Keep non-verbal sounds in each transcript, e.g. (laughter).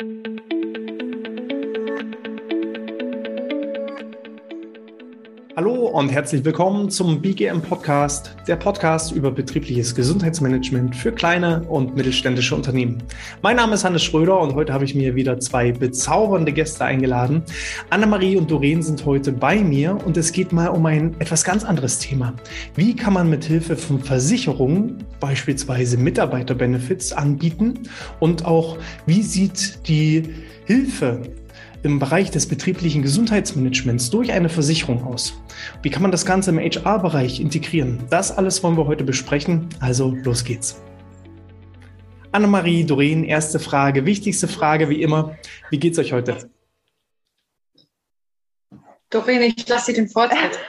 thank you und herzlich willkommen zum BGM Podcast, der Podcast über betriebliches Gesundheitsmanagement für kleine und mittelständische Unternehmen. Mein Name ist Hannes Schröder und heute habe ich mir wieder zwei bezaubernde Gäste eingeladen. Annemarie und Doreen sind heute bei mir und es geht mal um ein etwas ganz anderes Thema. Wie kann man mit Hilfe von Versicherungen beispielsweise Mitarbeiterbenefits anbieten und auch wie sieht die Hilfe im Bereich des betrieblichen Gesundheitsmanagements durch eine Versicherung aus? Wie kann man das Ganze im HR-Bereich integrieren? Das alles wollen wir heute besprechen. Also los geht's. Annemarie, Doreen, erste Frage, wichtigste Frage wie immer. Wie geht's euch heute? Doreen, ich lasse Sie den Vortritt.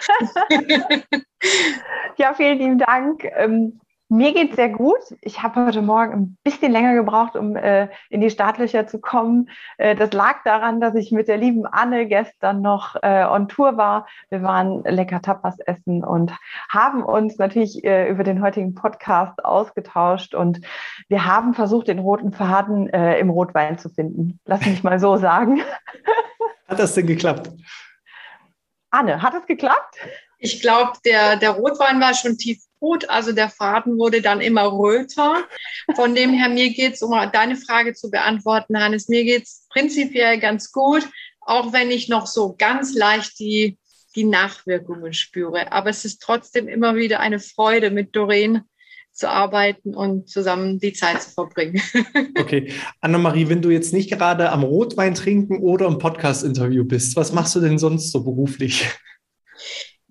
(laughs) (laughs) ja, vielen lieben Dank. Mir geht es sehr gut. Ich habe heute Morgen ein bisschen länger gebraucht, um äh, in die Startlöcher zu kommen. Äh, das lag daran, dass ich mit der lieben Anne gestern noch äh, on Tour war. Wir waren lecker Tapas essen und haben uns natürlich äh, über den heutigen Podcast ausgetauscht. Und wir haben versucht, den roten Faden äh, im Rotwein zu finden. Lass mich mal so sagen. (laughs) Hat das denn geklappt? Anne, hat es geklappt? Ich glaube, der, der Rotwein war schon tief gut. Also der Faden wurde dann immer röter. Von dem her, mir geht es, um deine Frage zu beantworten, Hannes, mir geht es prinzipiell ganz gut, auch wenn ich noch so ganz leicht die, die Nachwirkungen spüre. Aber es ist trotzdem immer wieder eine Freude, mit Doreen zu arbeiten und zusammen die Zeit zu verbringen. (laughs) Okay. Annemarie, wenn du jetzt nicht gerade am Rotwein trinken oder im Podcast-Interview bist, was machst du denn sonst so beruflich?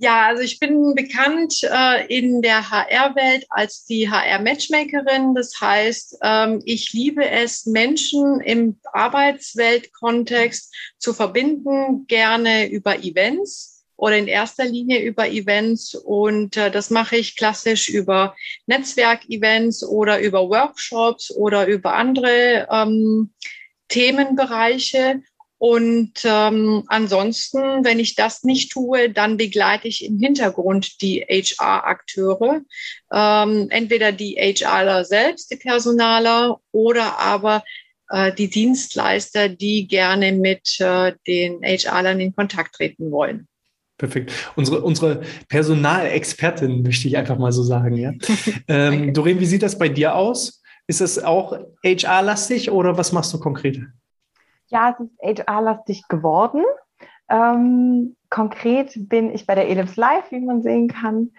Ja, also ich bin bekannt äh, in der HR-Welt als die HR-Matchmakerin. Das heißt, ähm, ich liebe es, Menschen im Arbeitsweltkontext zu verbinden, gerne über Events oder in erster Linie über Events. Und äh, das mache ich klassisch über Netzwerkevents oder über Workshops oder über andere ähm, Themenbereiche. Und ähm, ansonsten, wenn ich das nicht tue, dann begleite ich im Hintergrund die HR-Akteure, ähm, entweder die HRler selbst, die Personaler, oder aber äh, die Dienstleister, die gerne mit äh, den HRlern in Kontakt treten wollen. Perfekt. Unsere, unsere Personalexpertin, möchte ich einfach mal so sagen. Ja? (laughs) ähm, Doreen, wie sieht das bei dir aus? Ist das auch HR-lastig oder was machst du konkret? Ja, es ist HR-lastig geworden. Ähm, konkret bin ich bei der Elips Live, wie man sehen kann.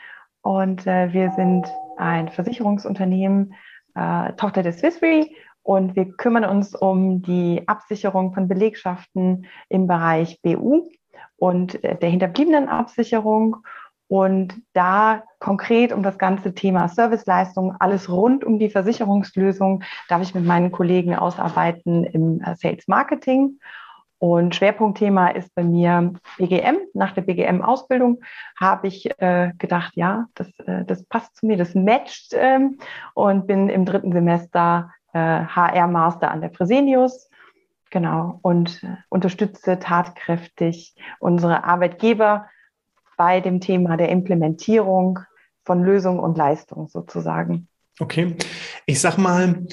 Und äh, wir sind ein Versicherungsunternehmen, äh, Tochter der Swiss Re. Und wir kümmern uns um die Absicherung von Belegschaften im Bereich BU und äh, der hinterbliebenen Absicherung und da konkret um das ganze Thema Serviceleistung, alles rund um die Versicherungslösung, darf ich mit meinen Kollegen ausarbeiten im äh, Sales Marketing. Und Schwerpunktthema ist bei mir BGM. Nach der BGM-Ausbildung habe ich äh, gedacht, ja, das, äh, das passt zu mir, das matcht ähm, und bin im dritten Semester äh, HR-Master an der Fresenius. Genau, und äh, unterstütze tatkräftig unsere Arbeitgeber bei dem Thema der Implementierung von Lösung und Leistung sozusagen. Okay, ich sag mal,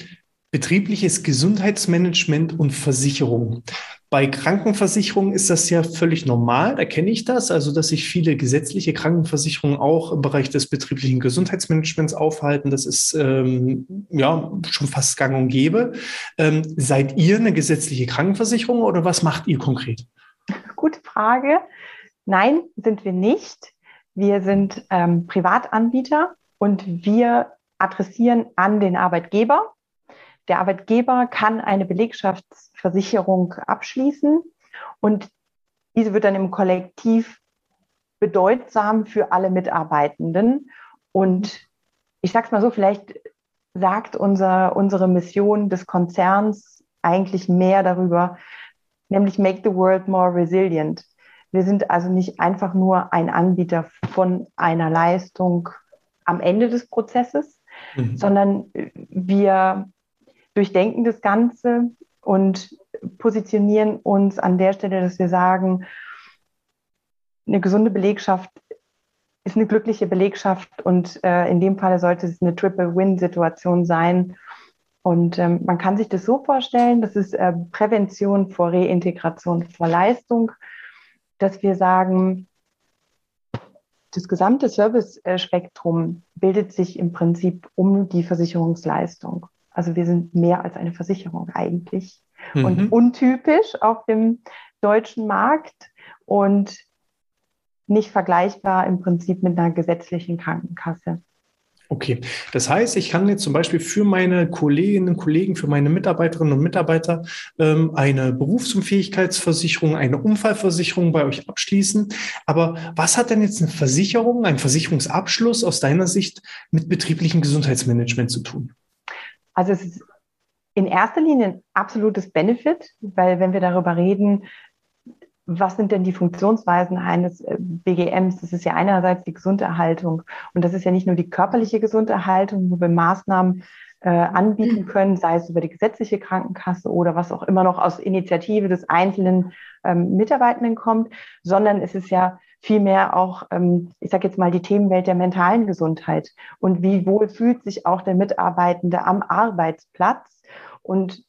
betriebliches Gesundheitsmanagement und Versicherung. Bei Krankenversicherungen ist das ja völlig normal, da kenne ich das, also dass sich viele gesetzliche Krankenversicherungen auch im Bereich des betrieblichen Gesundheitsmanagements aufhalten. Das ist ähm, ja schon fast gang und gäbe. Ähm, seid ihr eine gesetzliche Krankenversicherung oder was macht ihr konkret? Gute Frage. Nein, sind wir nicht. Wir sind ähm, Privatanbieter und wir adressieren an den Arbeitgeber. Der Arbeitgeber kann eine Belegschaftsversicherung abschließen und diese wird dann im Kollektiv bedeutsam für alle Mitarbeitenden. Und ich sage es mal so, vielleicht sagt unser, unsere Mission des Konzerns eigentlich mehr darüber, nämlich Make the World More Resilient. Wir sind also nicht einfach nur ein Anbieter von einer Leistung am Ende des Prozesses, mhm. sondern wir durchdenken das Ganze und positionieren uns an der Stelle, dass wir sagen, eine gesunde Belegschaft ist eine glückliche Belegschaft und äh, in dem Fall sollte es eine Triple-Win-Situation sein. Und ähm, man kann sich das so vorstellen, das ist äh, Prävention vor Reintegration vor Leistung, dass wir sagen, das gesamte Service-Spektrum bildet sich im Prinzip um die Versicherungsleistung. Also wir sind mehr als eine Versicherung eigentlich mhm. und untypisch auf dem deutschen Markt und nicht vergleichbar im Prinzip mit einer gesetzlichen Krankenkasse. Okay, das heißt, ich kann jetzt zum Beispiel für meine Kolleginnen und Kollegen, für meine Mitarbeiterinnen und Mitarbeiter ähm, eine Berufsunfähigkeitsversicherung, eine Unfallversicherung bei euch abschließen. Aber was hat denn jetzt eine Versicherung, ein Versicherungsabschluss aus deiner Sicht mit betrieblichem Gesundheitsmanagement zu tun? Also es ist in erster Linie ein absolutes Benefit, weil wenn wir darüber reden, was sind denn die Funktionsweisen eines äh, BGMs? Das ist ja einerseits die Gesunderhaltung. Und das ist ja nicht nur die körperliche Gesunderhaltung, wo wir Maßnahmen äh, anbieten können, sei es über die gesetzliche Krankenkasse oder was auch immer noch aus Initiative des einzelnen ähm, Mitarbeitenden kommt, sondern es ist ja vielmehr auch, ähm, ich sage jetzt mal, die Themenwelt der mentalen Gesundheit. Und wie wohl fühlt sich auch der Mitarbeitende am Arbeitsplatz? Und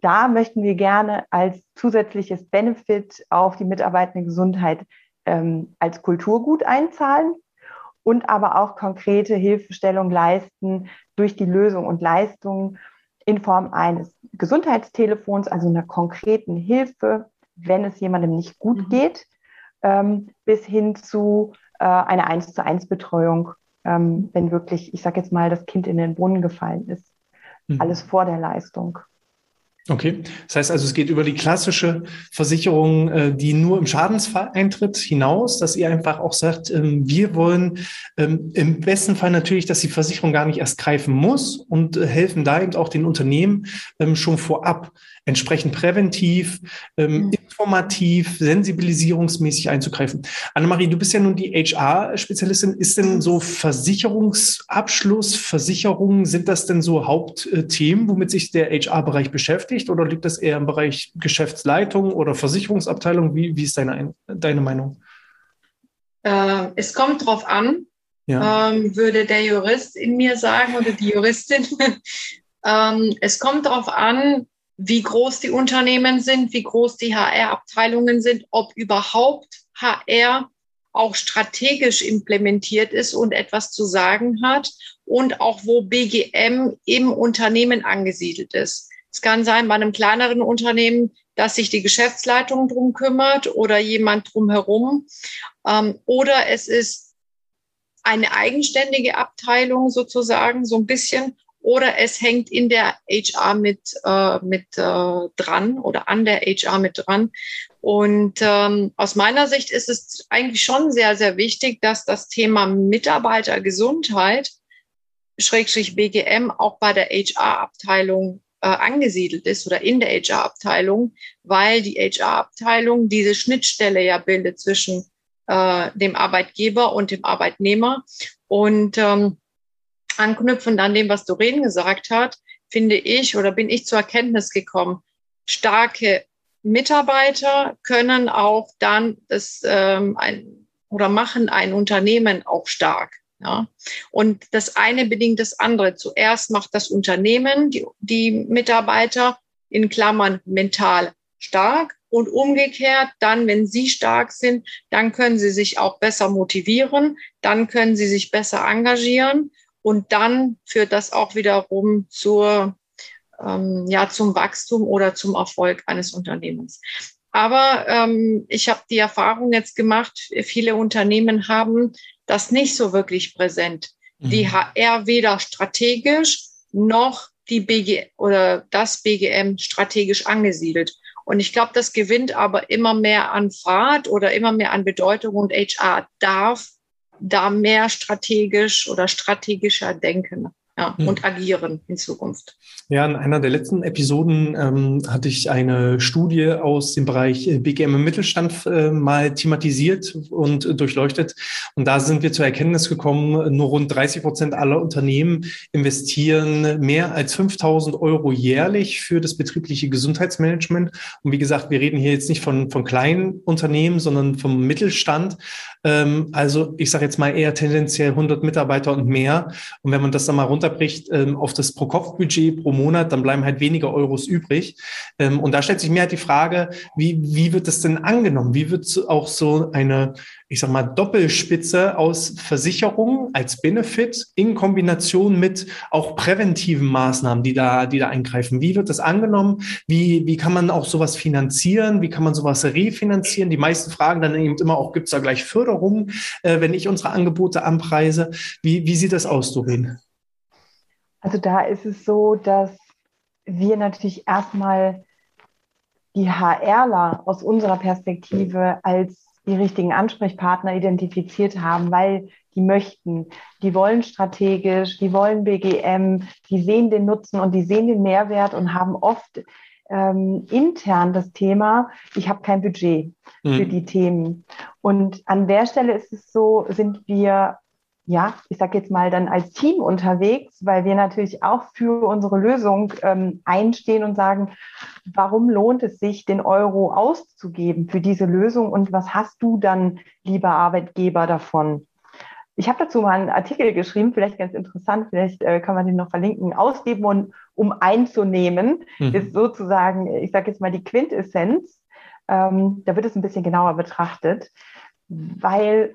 da möchten wir gerne als zusätzliches Benefit auf die mitarbeitende Gesundheit ähm, als Kulturgut einzahlen und aber auch konkrete Hilfestellung leisten durch die Lösung und Leistung in Form eines Gesundheitstelefons, also einer konkreten Hilfe, wenn es jemandem nicht gut mhm. geht, ähm, bis hin zu äh, einer 1 zu 1 Betreuung, ähm, wenn wirklich, ich sage jetzt mal, das Kind in den Brunnen gefallen ist. Mhm. Alles vor der Leistung. Okay, das heißt also, es geht über die klassische Versicherung, äh, die nur im Schadensfall eintritt, hinaus, dass ihr einfach auch sagt, ähm, wir wollen ähm, im besten Fall natürlich, dass die Versicherung gar nicht erst greifen muss und äh, helfen da eben auch den Unternehmen ähm, schon vorab entsprechend präventiv, mhm. informativ, sensibilisierungsmäßig einzugreifen. Annemarie, du bist ja nun die HR-Spezialistin. Ist denn so Versicherungsabschluss, Versicherungen, sind das denn so Hauptthemen, womit sich der HR-Bereich beschäftigt? beschäftigt oder liegt das eher im Bereich Geschäftsleitung oder Versicherungsabteilung? Wie, wie ist deine, deine Meinung? Äh, es kommt drauf an, ja. ähm, würde der Jurist in mir sagen oder die Juristin. (laughs) ähm, es kommt darauf an, wie groß die Unternehmen sind, wie groß die HR-Abteilungen sind, ob überhaupt HR auch strategisch implementiert ist und etwas zu sagen hat und auch wo BGM im Unternehmen angesiedelt ist. Es kann sein bei einem kleineren Unternehmen, dass sich die Geschäftsleitung drum kümmert oder jemand drumherum. Ähm, oder es ist eine eigenständige Abteilung sozusagen, so ein bisschen. Oder es hängt in der HR mit, äh, mit äh, dran oder an der HR mit dran. Und ähm, aus meiner Sicht ist es eigentlich schon sehr, sehr wichtig, dass das Thema Mitarbeitergesundheit, Schrägstrich BGM, auch bei der HR-Abteilung äh, angesiedelt ist oder in der HR-Abteilung, weil die HR-Abteilung diese Schnittstelle ja bildet zwischen äh, dem Arbeitgeber und dem Arbeitnehmer. Und ähm, anknüpfend an dem, was Doreen gesagt hat, finde ich oder bin ich zur Erkenntnis gekommen, starke Mitarbeiter können auch dann das ähm, ein, oder machen ein Unternehmen auch stark. Ja? Und das eine bedingt das andere. Zuerst macht das Unternehmen die, die Mitarbeiter in Klammern mental stark und umgekehrt, dann, wenn sie stark sind, dann können sie sich auch besser motivieren, dann können sie sich besser engagieren und dann führt das auch wiederum zur, ähm, ja, zum Wachstum oder zum Erfolg eines Unternehmens. Aber ähm, ich habe die Erfahrung jetzt gemacht, viele Unternehmen haben das nicht so wirklich präsent. Mhm. Die HR weder strategisch noch die BG oder das BGM strategisch angesiedelt. Und ich glaube, das gewinnt aber immer mehr an Fahrt oder immer mehr an Bedeutung und HR darf da mehr strategisch oder strategischer denken ja, hm. und agieren in Zukunft. Ja, in einer der letzten Episoden ähm, hatte ich eine Studie aus dem Bereich äh, BGM im Mittelstand äh, mal thematisiert und äh, durchleuchtet. Und da sind wir zur Erkenntnis gekommen, nur rund 30 Prozent aller Unternehmen investieren mehr als 5000 Euro jährlich für das betriebliche Gesundheitsmanagement. Und wie gesagt, wir reden hier jetzt nicht von, von kleinen Unternehmen, sondern vom Mittelstand. Ähm, also ich sage jetzt mal eher tendenziell 100 Mitarbeiter und mehr. Und wenn man das dann mal runter runterbricht ähm, auf das Pro-Kopf-Budget pro Monat, dann bleiben halt weniger Euros übrig. Ähm, und da stellt sich mir halt die Frage, wie, wie wird das denn angenommen? Wie wird auch so eine, ich sag mal, Doppelspitze aus Versicherungen als Benefit in Kombination mit auch präventiven Maßnahmen, die da, die da eingreifen? Wie wird das angenommen? Wie, wie kann man auch sowas finanzieren? Wie kann man sowas refinanzieren? Die meisten fragen dann eben immer auch, gibt es da gleich Förderungen, äh, wenn ich unsere Angebote anpreise? Wie, wie sieht das aus, Doreen? Also da ist es so, dass wir natürlich erstmal die HRler aus unserer Perspektive als die richtigen Ansprechpartner identifiziert haben, weil die möchten, die wollen strategisch, die wollen BGM, die sehen den Nutzen und die sehen den Mehrwert und haben oft ähm, intern das Thema, ich habe kein Budget mhm. für die Themen. Und an der Stelle ist es so, sind wir ja, ich sage jetzt mal dann als Team unterwegs, weil wir natürlich auch für unsere Lösung ähm, einstehen und sagen, warum lohnt es sich, den Euro auszugeben für diese Lösung und was hast du dann, lieber Arbeitgeber, davon? Ich habe dazu mal einen Artikel geschrieben, vielleicht ganz interessant, vielleicht äh, kann man den noch verlinken. Ausgeben, und, um einzunehmen, mhm. ist sozusagen, ich sage jetzt mal die Quintessenz. Ähm, da wird es ein bisschen genauer betrachtet, weil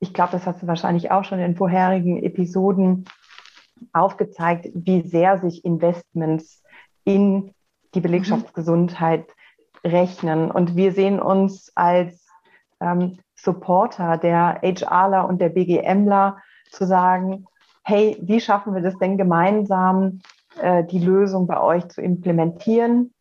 ich glaube, das hast du wahrscheinlich auch schon in vorherigen Episoden aufgezeigt, wie sehr sich Investments in die Belegschaftsgesundheit rechnen. Und wir sehen uns als ähm, Supporter der HRler und der BGMler zu sagen, hey, wie schaffen wir das denn gemeinsam, äh, die Lösung bei euch zu implementieren?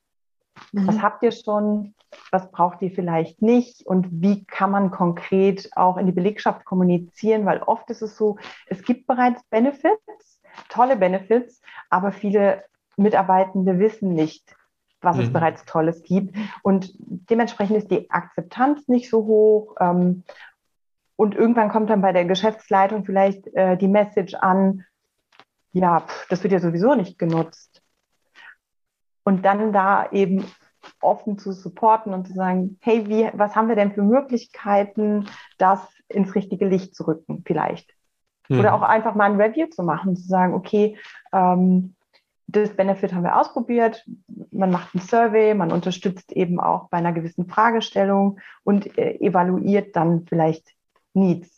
Mhm. Was habt ihr schon? Was braucht ihr vielleicht nicht und wie kann man konkret auch in die Belegschaft kommunizieren, weil oft ist es so, es gibt bereits Benefits, tolle Benefits, aber viele Mitarbeitende wissen nicht, was mhm. es bereits Tolles gibt und dementsprechend ist die Akzeptanz nicht so hoch ähm, und irgendwann kommt dann bei der Geschäftsleitung vielleicht äh, die Message an, ja, pff, das wird ja sowieso nicht genutzt. Und dann da eben offen zu supporten und zu sagen, hey, wie, was haben wir denn für Möglichkeiten, das ins richtige Licht zu rücken, vielleicht. Mhm. Oder auch einfach mal ein Review zu machen, zu sagen, okay, ähm, das Benefit haben wir ausprobiert, man macht ein Survey, man unterstützt eben auch bei einer gewissen Fragestellung und äh, evaluiert dann vielleicht Needs.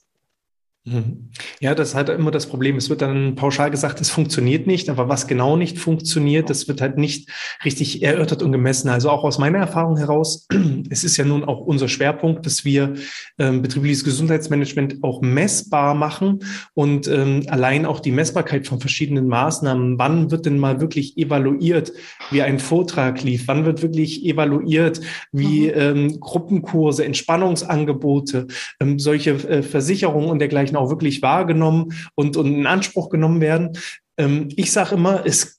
Mhm. Ja, das ist halt immer das Problem. Es wird dann pauschal gesagt, es funktioniert nicht, aber was genau nicht funktioniert, das wird halt nicht richtig erörtert und gemessen. Also auch aus meiner Erfahrung heraus, (clears throat) es ist ja nun auch unser Schwerpunkt, dass wir ähm, betriebliches Gesundheitsmanagement auch messbar machen und ähm, allein auch die Messbarkeit von verschiedenen Maßnahmen. Wann wird denn mal wirklich evaluiert, wie ein Vortrag lief? Wann wird wirklich evaluiert, wie mhm. ähm, Gruppenkurse, Entspannungsangebote, ähm, solche äh, Versicherungen und dergleichen auch wirklich wahrgenommen und, und in Anspruch genommen werden. Ähm, ich sage immer, es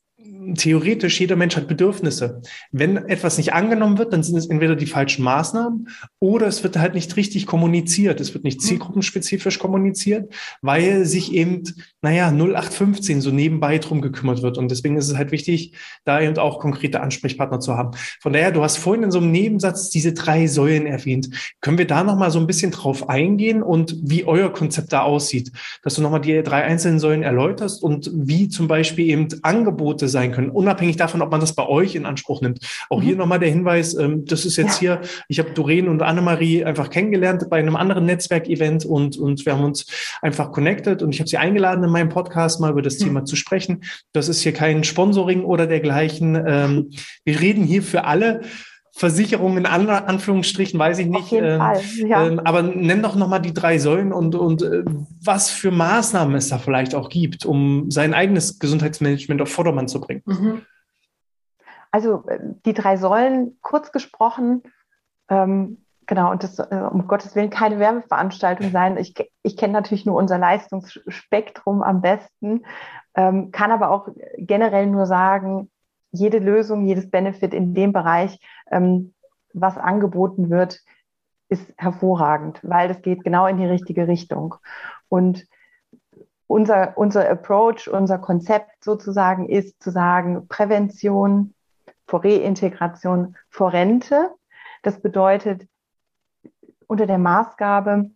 theoretisch jeder Mensch hat Bedürfnisse. Wenn etwas nicht angenommen wird, dann sind es entweder die falschen Maßnahmen oder es wird halt nicht richtig kommuniziert. Es wird nicht mhm. zielgruppenspezifisch kommuniziert, weil sich eben, naja, 0815 so nebenbei drum gekümmert wird. Und deswegen ist es halt wichtig, da eben auch konkrete Ansprechpartner zu haben. Von daher, du hast vorhin in so einem Nebensatz diese drei Säulen erwähnt. Können wir da nochmal so ein bisschen drauf eingehen und wie euer Konzept da aussieht? Dass du nochmal die drei einzelnen Säulen erläuterst und wie zum Beispiel eben Angebote sein sein können, unabhängig davon, ob man das bei euch in Anspruch nimmt. Auch mhm. hier nochmal der Hinweis, ähm, das ist jetzt ja. hier, ich habe Doreen und Annemarie einfach kennengelernt bei einem anderen Netzwerkevent und, und wir haben uns einfach connected und ich habe sie eingeladen, in meinem Podcast mal über das mhm. Thema zu sprechen. Das ist hier kein Sponsoring oder dergleichen. Ähm, wir reden hier für alle. Versicherungen in Anführungsstrichen, weiß ich nicht. Ähm, ja. ähm, aber nenn doch nochmal die drei Säulen und, und äh, was für Maßnahmen es da vielleicht auch gibt, um sein eigenes Gesundheitsmanagement auf Vordermann zu bringen. Mhm. Also äh, die drei Säulen, kurz gesprochen, ähm, genau, und das äh, um Gottes Willen keine Werbeveranstaltung sein. Ich, ich kenne natürlich nur unser Leistungsspektrum am besten, ähm, kann aber auch generell nur sagen, jede Lösung, jedes Benefit in dem Bereich, ähm, was angeboten wird, ist hervorragend, weil das geht genau in die richtige Richtung. Und unser, unser Approach, unser Konzept sozusagen ist zu sagen, Prävention vor Reintegration vor Rente. Das bedeutet unter der Maßgabe,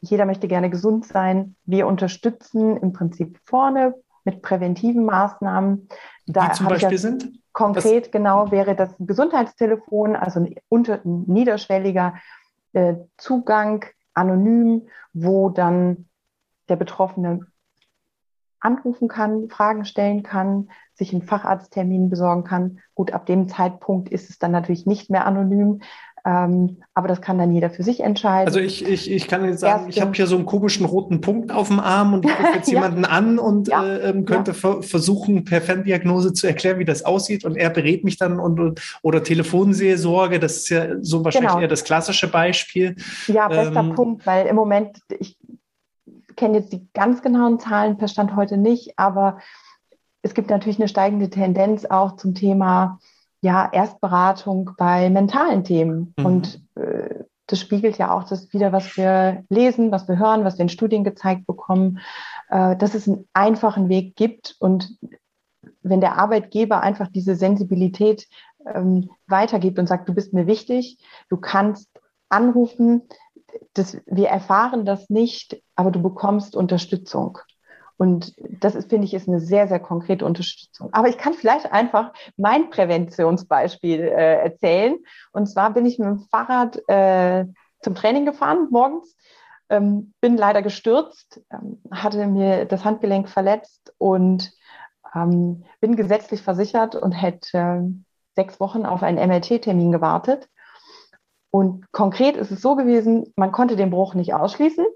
jeder möchte gerne gesund sein. Wir unterstützen im Prinzip vorne mit präventiven Maßnahmen. Da Die zum Beispiel sind? Konkret das genau wäre das Gesundheitstelefon, also ein, unter, ein niederschwelliger äh, Zugang, anonym, wo dann der Betroffene anrufen kann, Fragen stellen kann, sich einen Facharzttermin besorgen kann. Gut, ab dem Zeitpunkt ist es dann natürlich nicht mehr anonym, ähm, aber das kann dann jeder für sich entscheiden. Also ich, ich, ich kann jetzt sagen, Erste, ich habe hier so einen komischen roten Punkt auf dem Arm und ich rufe (laughs) jetzt ja. jemanden an und ja. äh, ähm, könnte ja. versuchen, per Ferndiagnose zu erklären, wie das aussieht. Und er berät mich dann und, oder Telefonseelsorge, das ist ja so wahrscheinlich genau. eher das klassische Beispiel. Ja, bester ähm, Punkt, weil im Moment, ich kenne jetzt die ganz genauen Zahlen per Stand heute nicht, aber es gibt natürlich eine steigende Tendenz auch zum Thema ja, Erstberatung bei mentalen Themen. Mhm. Und äh, das spiegelt ja auch das wieder, was wir lesen, was wir hören, was wir in Studien gezeigt bekommen, äh, dass es einen einfachen Weg gibt. Und wenn der Arbeitgeber einfach diese Sensibilität ähm, weitergibt und sagt, du bist mir wichtig, du kannst anrufen, das, wir erfahren das nicht, aber du bekommst Unterstützung. Und das ist, finde ich, ist eine sehr, sehr konkrete Unterstützung. Aber ich kann vielleicht einfach mein Präventionsbeispiel äh, erzählen. Und zwar bin ich mit dem Fahrrad äh, zum Training gefahren morgens, ähm, bin leider gestürzt, ähm, hatte mir das Handgelenk verletzt und ähm, bin gesetzlich versichert und hätte äh, sechs Wochen auf einen MRT-Termin gewartet. Und konkret ist es so gewesen, man konnte den Bruch nicht ausschließen.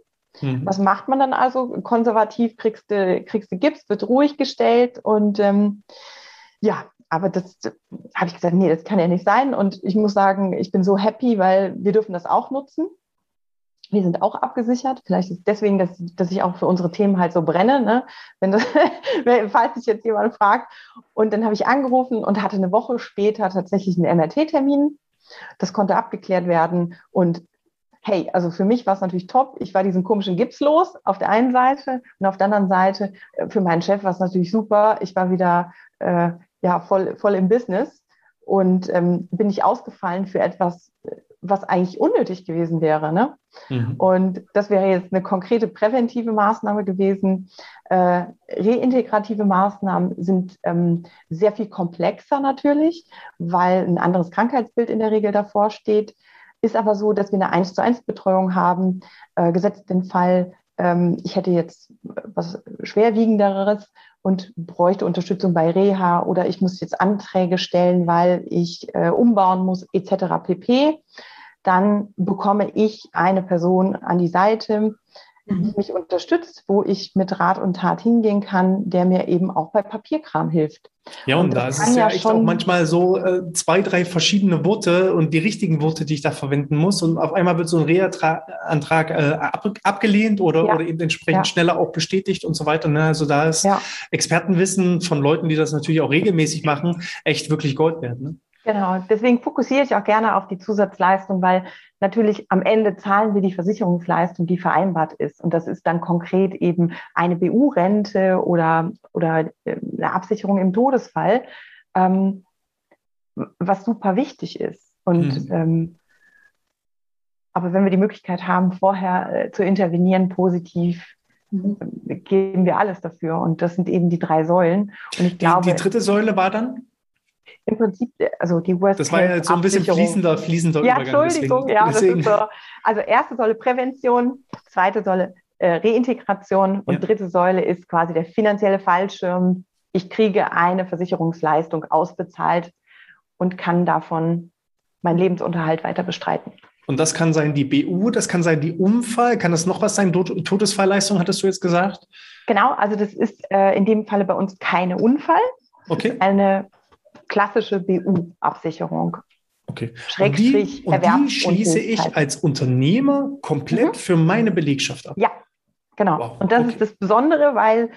Mhm. Was macht man dann also? Konservativ kriegst du, kriegst du Gips, wird ruhig gestellt und ähm, ja, aber das habe ich gesagt, nee, das kann ja nicht sein. Und ich muss sagen, ich bin so happy, weil wir dürfen das auch nutzen. Wir sind auch abgesichert. Vielleicht ist es deswegen, dass, dass ich auch für unsere Themen halt so brenne, ne? Wenn das, (laughs) falls sich jetzt jemand fragt. Und dann habe ich angerufen und hatte eine Woche später tatsächlich einen MRT-Termin. Das konnte abgeklärt werden. Und hey, also für mich war es natürlich top. Ich war diesen komischen Gips los auf der einen Seite und auf der anderen Seite äh, für meinen Chef war es natürlich super. Ich war wieder äh, ja voll voll im Business und ähm, bin nicht ausgefallen für etwas, was eigentlich unnötig gewesen wäre. Ne? Mhm. Und das wäre jetzt eine konkrete präventive Maßnahme gewesen. Äh, reintegrative Maßnahmen sind ähm, sehr viel komplexer natürlich, weil ein anderes Krankheitsbild in der Regel davor steht. Ist aber so, dass wir eine 1 zu 1 Betreuung haben, äh, gesetzt den Fall, ähm, ich hätte jetzt was schwerwiegenderes und bräuchte Unterstützung bei Reha oder ich muss jetzt Anträge stellen, weil ich äh, umbauen muss, etc. pp. Dann bekomme ich eine Person an die Seite, mhm. mich unterstützt, wo ich mit Rat und Tat hingehen kann, der mir eben auch bei Papierkram hilft. Ja, und, und da ist es ja, echt auch manchmal so äh, zwei, drei verschiedene Worte und die richtigen Worte, die ich da verwenden muss. Und auf einmal wird so ein Reha-Antrag äh, ab, abgelehnt oder, ja. oder eben entsprechend ja. schneller auch bestätigt und so weiter. Ne? Also da ist ja. Expertenwissen von Leuten, die das natürlich auch regelmäßig machen, echt wirklich Gold wert. Ne? Genau, deswegen fokussiere ich auch gerne auf die Zusatzleistung, weil natürlich am Ende zahlen wir die Versicherungsleistung, die vereinbart ist. Und das ist dann konkret eben eine BU-Rente oder, oder äh, eine Absicherung im Todesfall, ähm, was super wichtig ist. Und mhm. ähm, aber wenn wir die Möglichkeit haben, vorher äh, zu intervenieren, positiv, mhm. geben wir alles dafür. Und das sind eben die drei Säulen. Und ich die, glaube, die dritte Säule war dann? Im Prinzip, also die Worst Das war ja so ein bisschen fließender, fließender ja, Übergang. Entschuldigung, deswegen, ja, deswegen. ist so. Also erste Säule Prävention, zweite Säule äh, Reintegration und ja. dritte Säule ist quasi der finanzielle Fallschirm. Ich kriege eine Versicherungsleistung ausbezahlt und kann davon meinen Lebensunterhalt weiter bestreiten. Und das kann sein die BU, das kann sein die Unfall, kann das noch was sein? Todesfallleistung, hattest du jetzt gesagt? Genau, also das ist äh, in dem Falle bei uns keine Unfall. Okay. eine klassische BU-Absicherung. Okay. Und die, und die schließe ich als Unternehmer komplett mhm. für meine Belegschaft ab. Ja, genau. Wow. Und das okay. ist das Besondere, weil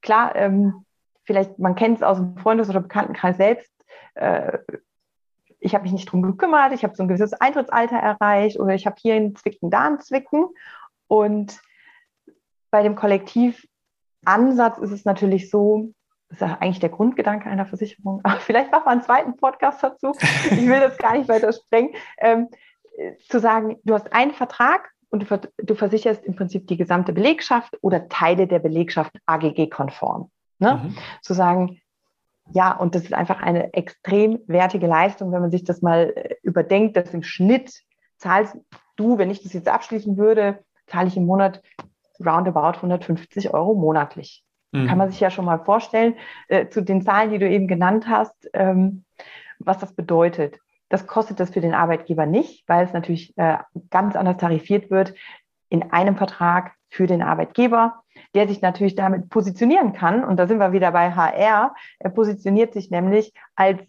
klar, ähm, vielleicht man kennt es aus dem Freundes- oder Bekanntenkreis selbst. Äh, ich habe mich nicht drum gekümmert, ich habe so ein gewisses Eintrittsalter erreicht oder ich habe hier einen Zwicken, da einen Zwicken. Und bei dem Kollektivansatz ist es natürlich so, ist ja eigentlich der Grundgedanke einer Versicherung. (laughs) Aber vielleicht machen wir einen zweiten Podcast dazu. Ich will das gar nicht weiter sprengen. Ähm, zu sagen, du hast einen Vertrag und du, du versicherst im Prinzip die gesamte Belegschaft oder Teile der Belegschaft AGG-konform. Ne? Mhm. Zu sagen, ja, und das ist einfach eine extrem wertige Leistung, wenn man sich das mal äh, überdenkt, dass im Schnitt zahlst du, wenn ich das jetzt abschließen würde, zahle ich im Monat roundabout 150 Euro monatlich. Mhm. Kann man sich ja schon mal vorstellen, äh, zu den Zahlen, die du eben genannt hast, ähm, was das bedeutet. Das kostet das für den Arbeitgeber nicht, weil es natürlich äh, ganz anders tarifiert wird in einem Vertrag für den Arbeitgeber, der sich natürlich damit positionieren kann. Und da sind wir wieder bei HR. Er positioniert sich nämlich als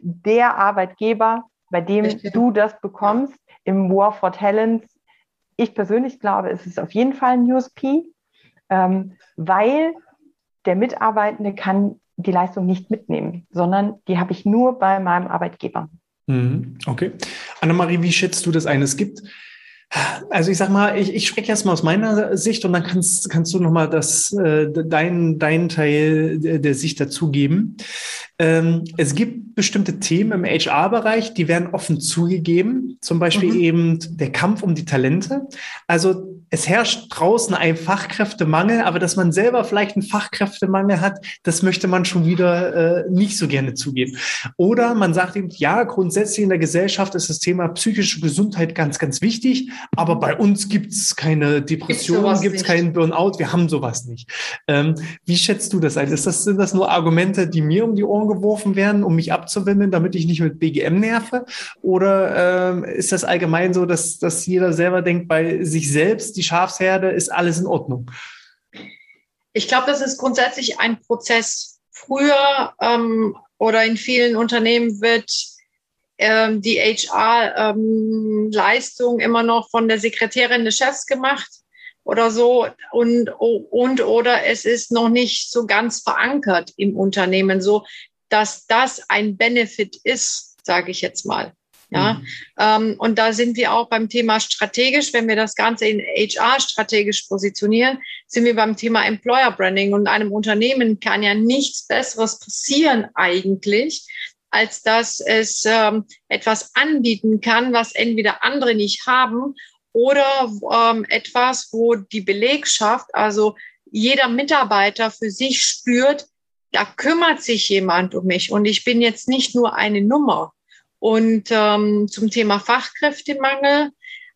der Arbeitgeber, bei dem du das bekommst im War for Talents. Ich persönlich glaube, es ist auf jeden Fall ein USP, ähm, weil der Mitarbeitende kann die Leistung nicht mitnehmen, sondern die habe ich nur bei meinem Arbeitgeber. Mhm. Okay. Annemarie, wie schätzt du das ein? Es gibt also ich sag mal, ich, ich spreche erst mal aus meiner Sicht und dann kannst, kannst du nochmal äh, dein, dein Teil der, der Sicht dazugeben. Ähm, es gibt bestimmte Themen im HR-Bereich, die werden offen zugegeben, zum Beispiel mhm. eben der Kampf um die Talente. Also es herrscht draußen ein Fachkräftemangel, aber dass man selber vielleicht einen Fachkräftemangel hat, das möchte man schon wieder äh, nicht so gerne zugeben. Oder man sagt eben, ja, grundsätzlich in der Gesellschaft ist das Thema psychische Gesundheit ganz, ganz wichtig, aber bei uns gibt es keine Depression, gibt es keinen Burnout, wir haben sowas nicht. Ähm, wie schätzt du das ein? Ist das, sind das nur Argumente, die mir um die Ohren geworfen werden, um mich abzuwenden, damit ich nicht mit BGM nerve? Oder ähm, ist das allgemein so, dass, dass jeder selber denkt, bei sich selbst, die Schafsherde, ist alles in Ordnung? Ich glaube, das ist grundsätzlich ein Prozess. Früher ähm, oder in vielen Unternehmen wird ähm, die HR-Leistung ähm, immer noch von der Sekretärin des Chefs gemacht oder so und, und oder es ist noch nicht so ganz verankert im Unternehmen, so dass das ein Benefit ist, sage ich jetzt mal. Ja, mhm. ähm, und da sind wir auch beim Thema strategisch. Wenn wir das Ganze in HR strategisch positionieren, sind wir beim Thema Employer Branding. Und einem Unternehmen kann ja nichts Besseres passieren eigentlich, als dass es ähm, etwas anbieten kann, was entweder andere nicht haben oder ähm, etwas, wo die Belegschaft, also jeder Mitarbeiter für sich spürt, da kümmert sich jemand um mich und ich bin jetzt nicht nur eine Nummer. Und ähm, zum Thema Fachkräftemangel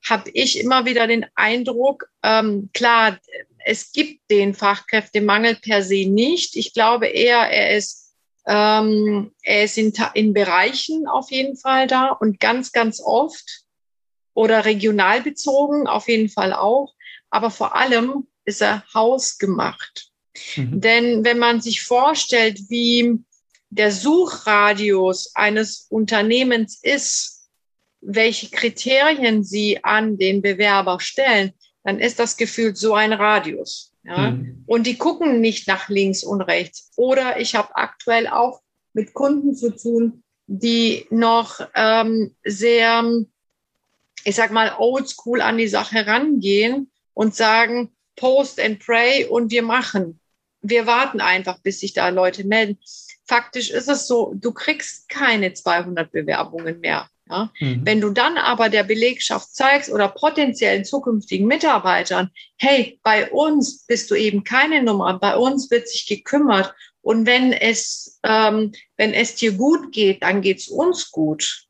habe ich immer wieder den Eindruck, ähm, klar, es gibt den Fachkräftemangel per se nicht. Ich glaube eher, er ist ähm, er ist in, in Bereichen auf jeden Fall da und ganz, ganz oft oder regional bezogen auf jeden Fall auch. Aber vor allem ist er hausgemacht. Mhm. Denn wenn man sich vorstellt, wie der Suchradius eines Unternehmens ist, welche Kriterien sie an den Bewerber stellen, dann ist das gefühlt so ein Radius. Ja? Mhm. Und die gucken nicht nach links und rechts. Oder ich habe aktuell auch mit Kunden zu tun, die noch ähm, sehr, ich sag mal, oldschool an die Sache rangehen und sagen, post and pray und wir machen. Wir warten einfach, bis sich da Leute melden. Faktisch ist es so, du kriegst keine 200 Bewerbungen mehr. Ja? Mhm. Wenn du dann aber der Belegschaft zeigst oder potenziellen zukünftigen Mitarbeitern, hey, bei uns bist du eben keine Nummer, bei uns wird sich gekümmert und wenn es, ähm, wenn es dir gut geht, dann geht's uns gut.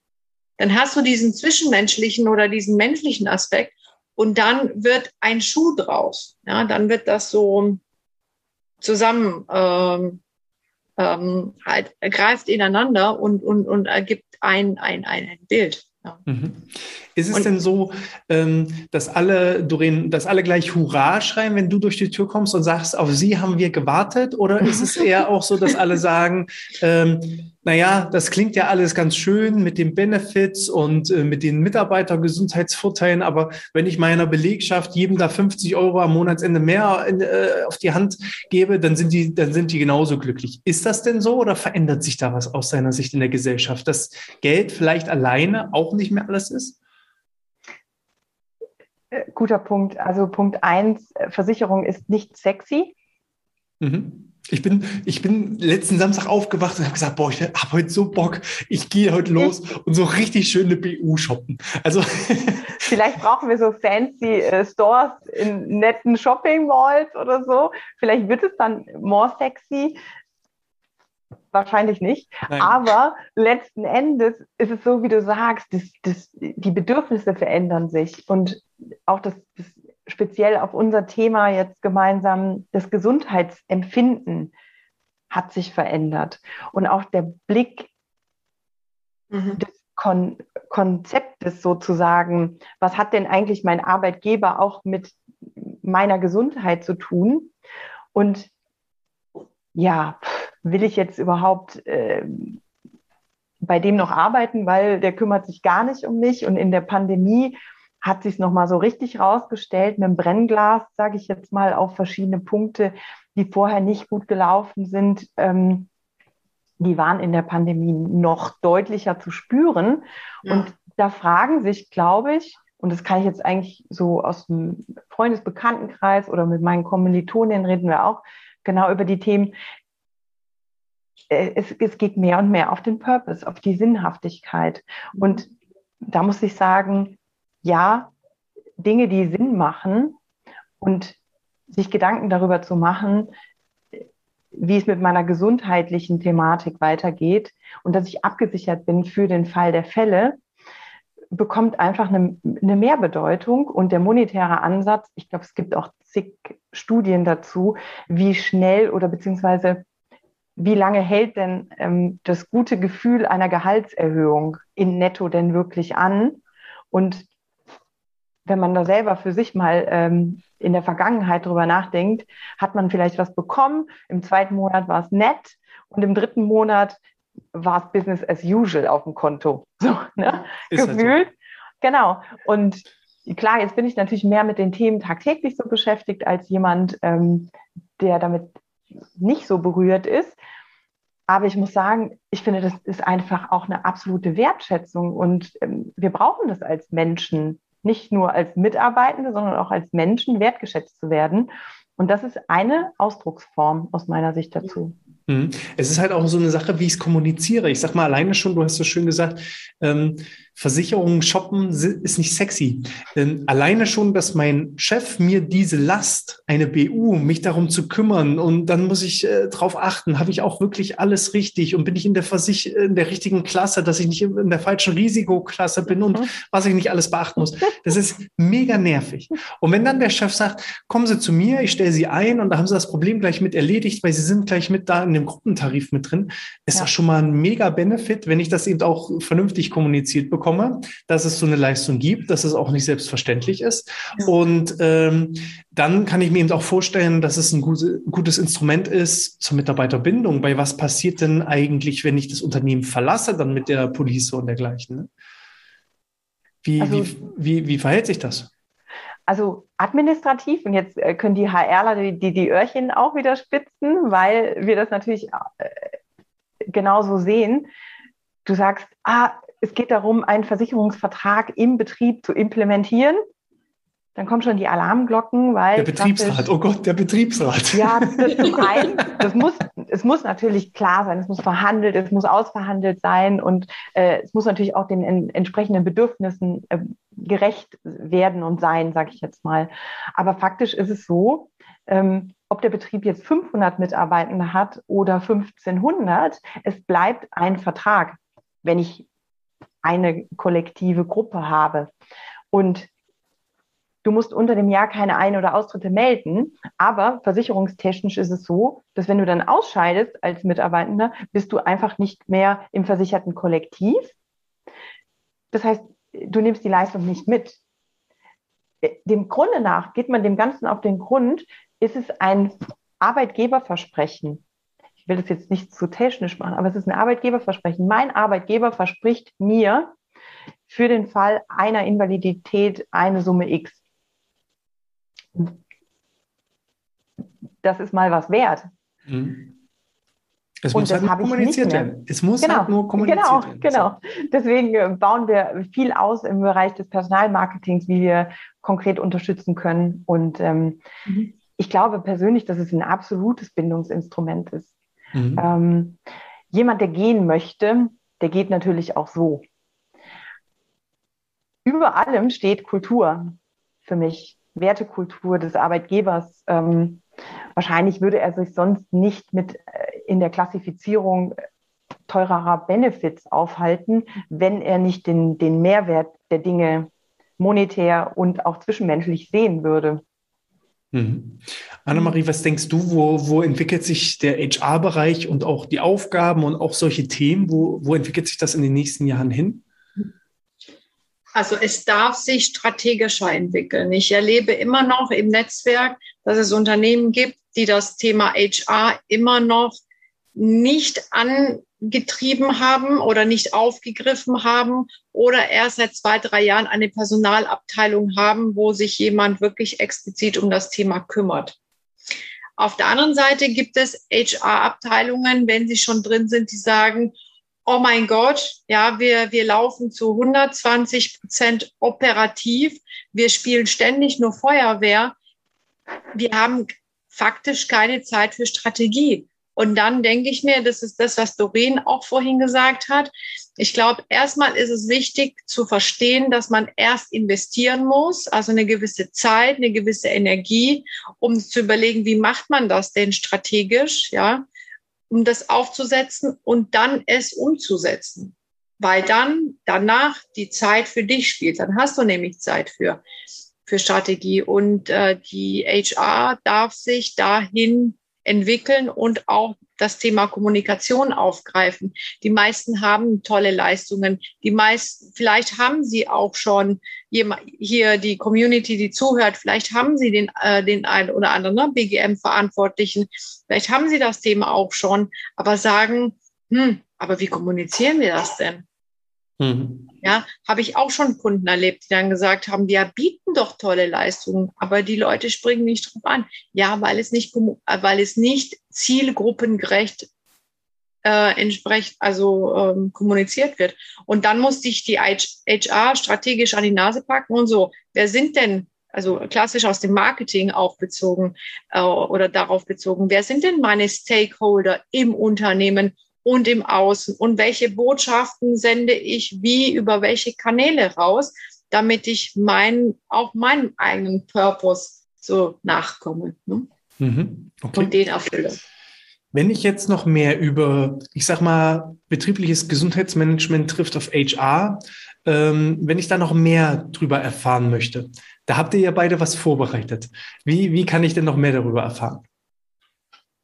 Dann hast du diesen zwischenmenschlichen oder diesen menschlichen Aspekt und dann wird ein Schuh draus. Ja, dann wird das so zusammen ähm, ähm, halt, greift ineinander und, und, und ergibt ein, ein, ein, Bild. Ja. Mhm. Ist es und, denn so, ähm, dass alle, Doreen, dass alle gleich Hurra schreien, wenn du durch die Tür kommst und sagst, auf sie haben wir gewartet? Oder ist es eher auch so, dass alle sagen, ähm, naja, das klingt ja alles ganz schön mit den Benefits und äh, mit den Mitarbeitergesundheitsvorteilen, aber wenn ich meiner Belegschaft jedem da 50 Euro am Monatsende mehr in, äh, auf die Hand gebe, dann sind die, dann sind die genauso glücklich. Ist das denn so oder verändert sich da was aus deiner Sicht in der Gesellschaft, dass Geld vielleicht alleine auch nicht mehr alles ist? Äh, guter Punkt. Also Punkt eins, äh, Versicherung ist nicht sexy. Mhm. Ich bin, ich bin letzten Samstag aufgewacht und habe gesagt, boah, ich habe heute so Bock, ich gehe heute los (laughs) und so richtig schöne BU shoppen. Also (laughs) vielleicht brauchen wir so fancy äh, Stores in netten Shopping Malls oder so. Vielleicht wird es dann more sexy. Wahrscheinlich nicht. Nein. Aber letzten Endes ist es so, wie du sagst, das, das, die Bedürfnisse verändern sich und auch das, das speziell auf unser Thema jetzt gemeinsam, das Gesundheitsempfinden hat sich verändert. Und auch der Blick mhm. des Kon Konzeptes sozusagen, was hat denn eigentlich mein Arbeitgeber auch mit meiner Gesundheit zu tun? Und ja, will ich jetzt überhaupt äh, bei dem noch arbeiten, weil der kümmert sich gar nicht um mich und in der Pandemie hat sich noch mal so richtig rausgestellt mit dem Brennglas, sage ich jetzt mal, auf verschiedene Punkte, die vorher nicht gut gelaufen sind. Ähm, die waren in der Pandemie noch deutlicher zu spüren. Ja. Und da fragen sich, glaube ich, und das kann ich jetzt eigentlich so aus dem Freundesbekanntenkreis oder mit meinen Kommilitonen reden wir auch genau über die Themen. Äh, es, es geht mehr und mehr auf den Purpose, auf die Sinnhaftigkeit. Und da muss ich sagen, ja, Dinge, die Sinn machen und sich Gedanken darüber zu machen, wie es mit meiner gesundheitlichen Thematik weitergeht und dass ich abgesichert bin für den Fall der Fälle, bekommt einfach eine, eine Mehrbedeutung und der monetäre Ansatz, ich glaube, es gibt auch zig Studien dazu, wie schnell oder beziehungsweise wie lange hält denn ähm, das gute Gefühl einer Gehaltserhöhung in Netto denn wirklich an? Und wenn man da selber für sich mal ähm, in der Vergangenheit drüber nachdenkt, hat man vielleicht was bekommen, im zweiten Monat war es nett und im dritten Monat war es Business as usual auf dem Konto. (laughs) So, ne? Gefühlt. Halt so. Genau. Und klar, jetzt bin ich natürlich mehr mit den Themen tagtäglich so beschäftigt als jemand, ähm, der damit nicht so berührt ist. Aber ich muss sagen, ich finde, das ist einfach auch eine absolute Wertschätzung und ähm, wir brauchen das als Menschen, nicht nur als Mitarbeitende, sondern auch als Menschen wertgeschätzt zu werden. Und das ist eine Ausdrucksform aus meiner Sicht dazu. Mhm. Es ist halt auch so eine Sache, wie ich es kommuniziere. Ich sag mal alleine schon, du hast es schön gesagt, ähm, Versicherungen shoppen ist nicht sexy. Denn alleine schon, dass mein Chef mir diese Last, eine BU, mich darum zu kümmern und dann muss ich äh, drauf achten, habe ich auch wirklich alles richtig und bin ich in der Versich in der richtigen Klasse, dass ich nicht in der falschen Risikoklasse bin und mhm. was ich nicht alles beachten muss. Das ist mega nervig. Und wenn dann der Chef sagt, kommen Sie zu mir, ich stelle Sie ein und da haben Sie das Problem gleich mit erledigt, weil Sie sind gleich mit da in dem Gruppentarif mit drin, ist ja. das schon mal ein mega Benefit, wenn ich das eben auch vernünftig kommuniziert bekomme bekomme, dass es so eine Leistung gibt, dass es auch nicht selbstverständlich ist. Ja. Und ähm, dann kann ich mir eben auch vorstellen, dass es ein gute, gutes Instrument ist zur Mitarbeiterbindung. Bei was passiert denn eigentlich, wenn ich das Unternehmen verlasse, dann mit der Police und dergleichen? Ne? Wie, also, wie, wie, wie verhält sich das? also administrativ, und jetzt äh, können die HRler die, die, die Öhrchen auch wieder spitzen, weil wir das natürlich äh, genauso sehen. Du sagst, ah, es geht darum, einen Versicherungsvertrag im Betrieb zu implementieren. Dann kommen schon die Alarmglocken, weil. Der Betriebsrat, oh Gott, der Betriebsrat. Ja, das (laughs) zum einen. Das muss, es muss natürlich klar sein, es muss verhandelt, es muss ausverhandelt sein und äh, es muss natürlich auch den en entsprechenden Bedürfnissen äh, gerecht werden und sein, sage ich jetzt mal. Aber faktisch ist es so, ähm, ob der Betrieb jetzt 500 Mitarbeitende hat oder 1500, es bleibt ein Vertrag. Wenn ich eine kollektive Gruppe habe. Und du musst unter dem Jahr keine Ein- oder Austritte melden, aber versicherungstechnisch ist es so, dass wenn du dann ausscheidest als Mitarbeitender, bist du einfach nicht mehr im versicherten Kollektiv. Das heißt, du nimmst die Leistung nicht mit. Dem Grunde nach geht man dem Ganzen auf den Grund, ist es ein Arbeitgeberversprechen will das jetzt nicht zu technisch machen, aber es ist ein Arbeitgeberversprechen. Mein Arbeitgeber verspricht mir für den Fall einer Invalidität eine Summe X. Das ist mal was wert. Mhm. Es muss halt nur kommuniziert werden. Es muss genau, halt nur kommuniziert genau, werden. Genau. Deswegen äh, bauen wir viel aus im Bereich des Personalmarketings, wie wir konkret unterstützen können. Und ähm, mhm ich glaube persönlich, dass es ein absolutes Bindungsinstrument ist. Mhm. Ähm, jemand, der gehen möchte, der geht natürlich auch so. Über allem steht Kultur für mich, Wertekultur des Arbeitgebers. Ähm, wahrscheinlich würde er sich sonst nicht mit äh, in der Klassifizierung teurerer Benefits aufhalten, wenn er nicht den, den Mehrwert der Dinge monetär und auch zwischenmenschlich sehen würde. Mhm. Annemarie, was denkst du, wo, wo entwickelt sich der HR-Bereich und auch die Aufgaben und auch solche Themen? Wo, wo entwickelt sich das in den nächsten Jahren hin? Also es darf sich strategischer entwickeln. Ich erlebe immer noch im Netzwerk, dass es Unternehmen gibt, die das Thema HR immer noch nicht angetrieben haben oder nicht aufgegriffen haben oder erst seit zwei, drei Jahren eine Personalabteilung haben, wo sich jemand wirklich explizit um das Thema kümmert. Auf der anderen Seite gibt es HR-Abteilungen, wenn sie schon drin sind, die sagen, oh mein Gott, ja, wir, wir laufen zu 120 Prozent operativ, wir spielen ständig nur Feuerwehr, wir haben faktisch keine Zeit für Strategie. Und dann denke ich mir, das ist das, was Doreen auch vorhin gesagt hat. Ich glaube, erstmal ist es wichtig zu verstehen, dass man erst investieren muss, also eine gewisse Zeit, eine gewisse Energie, um zu überlegen, wie macht man das denn strategisch, ja, um das aufzusetzen und dann es umzusetzen. Weil dann danach die Zeit für dich spielt. Dann hast du nämlich Zeit für, für Strategie. Und äh, die HR darf sich dahin entwickeln und auch das Thema Kommunikation aufgreifen. Die meisten haben tolle Leistungen. Die meisten, vielleicht haben sie auch schon hier die Community, die zuhört, vielleicht haben sie den, äh, den einen oder anderen ne, BGM-Verantwortlichen, vielleicht haben sie das Thema auch schon, aber sagen, hm, aber wie kommunizieren wir das denn? Mhm. Ja, habe ich auch schon Kunden erlebt, die dann gesagt haben, wir bieten doch tolle Leistungen, aber die Leute springen nicht drauf an. Ja, weil es nicht, weil es nicht zielgruppengerecht äh, entsprechend, also ähm, kommuniziert wird. Und dann musste ich die HR strategisch an die Nase packen und so. Wer sind denn also klassisch aus dem Marketing auch bezogen äh, oder darauf bezogen, wer sind denn meine Stakeholder im Unternehmen und im Außen und welche Botschaften sende ich wie über welche Kanäle raus, damit ich mein, auch meinem eigenen Purpose so nachkomme ne? mhm. okay. und den erfülle. Wenn ich jetzt noch mehr über, ich sag mal, betriebliches Gesundheitsmanagement trifft auf HR, ähm, wenn ich da noch mehr drüber erfahren möchte, da habt ihr ja beide was vorbereitet. Wie, wie kann ich denn noch mehr darüber erfahren?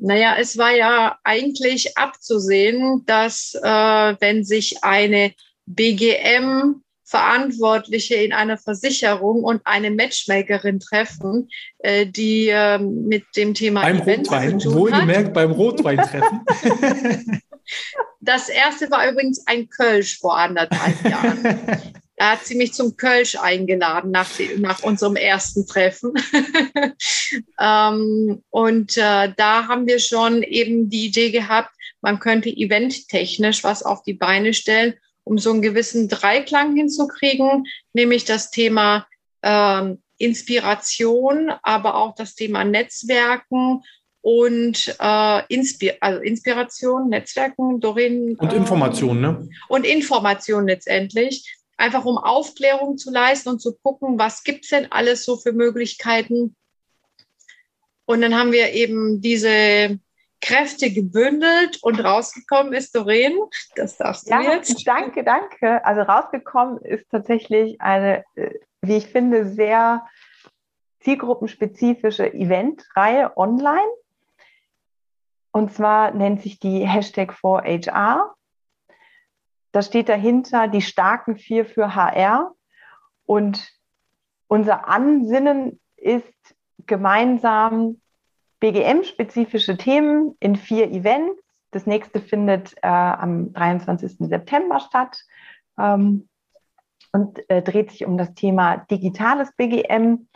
Naja, es war ja eigentlich abzusehen, dass äh, wenn sich eine BGM Verantwortliche in einer Versicherung und eine Matchmakerin treffen, äh, die äh, mit dem Thema beim Events Rotwein, wohlgemerkt beim Rotwein treffen. (laughs) das erste war übrigens ein Kölsch vor anderthalb Jahren. (laughs) Da hat sie mich zum Kölsch eingeladen nach, nach unserem ersten Treffen. (laughs) ähm, und äh, da haben wir schon eben die Idee gehabt, man könnte eventtechnisch was auf die Beine stellen, um so einen gewissen Dreiklang hinzukriegen, nämlich das Thema ähm, Inspiration, aber auch das Thema Netzwerken und äh, Inspir also Inspiration, Netzwerken, Doreen. Und Information, äh, ne? Und Information letztendlich einfach um Aufklärung zu leisten und zu gucken, was gibt es denn alles so für Möglichkeiten. Und dann haben wir eben diese Kräfte gebündelt und rausgekommen ist Doreen. Das darfst du ja, jetzt. Danke, danke. Also rausgekommen ist tatsächlich eine, äh, wie ich finde, sehr zielgruppenspezifische Eventreihe online. Und zwar nennt sich die Hashtag 4HR. Da steht dahinter die starken vier für HR. Und unser Ansinnen ist gemeinsam BGM-spezifische Themen in vier Events. Das nächste findet äh, am 23. September statt ähm, und äh, dreht sich um das Thema digitales BGM.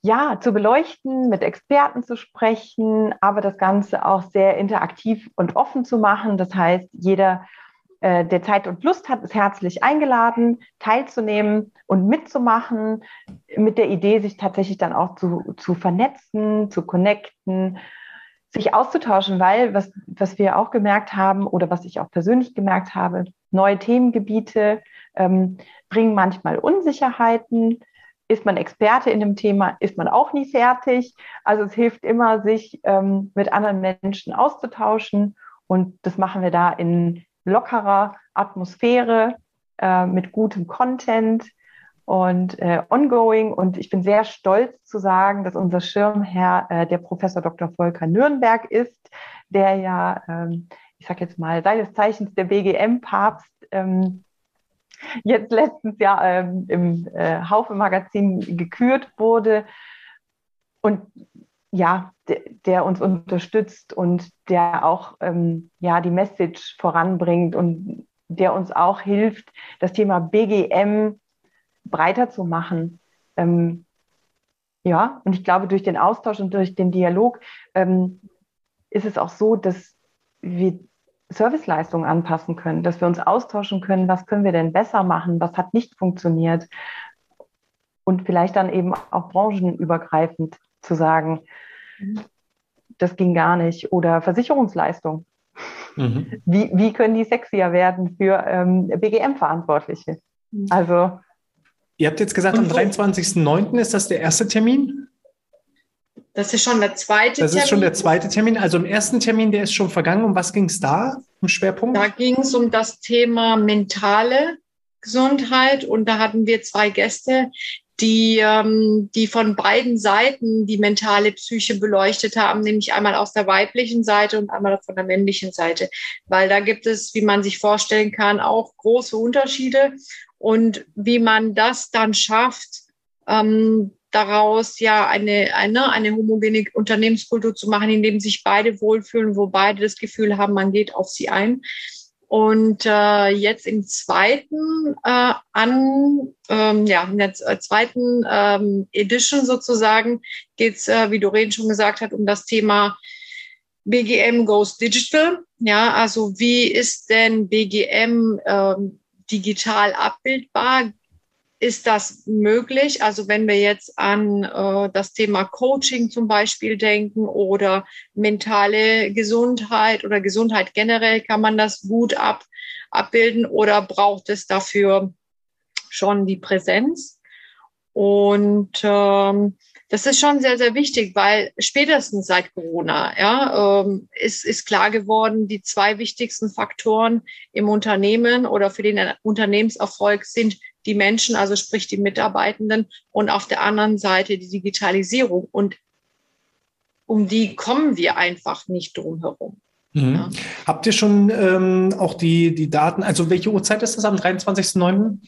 Ja, zu beleuchten, mit Experten zu sprechen, aber das Ganze auch sehr interaktiv und offen zu machen. Das heißt, jeder äh, der Zeit und Lust hat, ist herzlich eingeladen, teilzunehmen und mitzumachen, mit der Idee, sich tatsächlich dann auch zu, zu vernetzen, zu connecten, sich auszutauschen, weil was, was wir auch gemerkt haben oder was ich auch persönlich gemerkt habe, neue Themengebiete ähm, bringen manchmal Unsicherheiten. Ist man Experte in dem Thema, ist man auch nie fertig. Also es hilft immer, sich ähm, mit anderen Menschen auszutauschen. Und das machen wir da in lockerer Atmosphäre, äh, mit gutem Content und äh, ongoing. Und ich bin sehr stolz zu sagen, dass unser Schirmherr äh, der Professor Dr. Volker Nürnberg ist, der ja, ähm, ich sage jetzt mal, seines Zeichens der BGM-Papst ähm, jetzt letztens ja ähm, im äh, Haufe-Magazin gekürt wurde. Und ja, der, der, uns unterstützt und der auch ähm, ja, die Message voranbringt und der uns auch hilft, das Thema BGM breiter zu machen. Ähm, ja, und ich glaube, durch den Austausch und durch den Dialog ähm, ist es auch so, dass wir Serviceleistungen anpassen können, dass wir uns austauschen können, was können wir denn besser machen, was hat nicht funktioniert und vielleicht dann eben auch branchenübergreifend zu sagen, das ging gar nicht. Oder Versicherungsleistung. Mhm. Wie, wie können die sexier werden für ähm, BGM-Verantwortliche? Mhm. Also. Ihr habt jetzt gesagt, am 23.09. ist das der erste Termin? Das ist schon der zweite Das Termin. ist schon der zweite Termin. Also im ersten Termin, der ist schon vergangen. Um was ging es da im Schwerpunkt? Da ging es um das Thema mentale Gesundheit und da hatten wir zwei Gäste, die, ähm, die von beiden Seiten die mentale Psyche beleuchtet haben, nämlich einmal aus der weiblichen Seite und einmal von der männlichen Seite. Weil da gibt es, wie man sich vorstellen kann, auch große Unterschiede. Und wie man das dann schafft, ähm, daraus ja eine, eine, eine homogene Unternehmenskultur zu machen, in dem sich beide wohlfühlen, wo beide das Gefühl haben, man geht auf sie ein. Und äh, jetzt im zweiten äh, an, ähm, ja, in der äh, zweiten ähm, Edition sozusagen geht es, äh, wie Doreen schon gesagt hat, um das Thema BGM Goes Digital. Ja, also wie ist denn BGM ähm, digital abbildbar? Ist das möglich? Also wenn wir jetzt an äh, das Thema Coaching zum Beispiel denken oder mentale Gesundheit oder Gesundheit generell, kann man das gut ab, abbilden oder braucht es dafür schon die Präsenz? Und ähm, das ist schon sehr, sehr wichtig, weil spätestens seit Corona ja, ähm, ist, ist klar geworden, die zwei wichtigsten Faktoren im Unternehmen oder für den Unternehmenserfolg sind die Menschen, also sprich die Mitarbeitenden und auf der anderen Seite die Digitalisierung. Und um die kommen wir einfach nicht drum herum. Mhm. Ja. Habt ihr schon ähm, auch die, die Daten, also welche Uhrzeit ist das am 23.09.?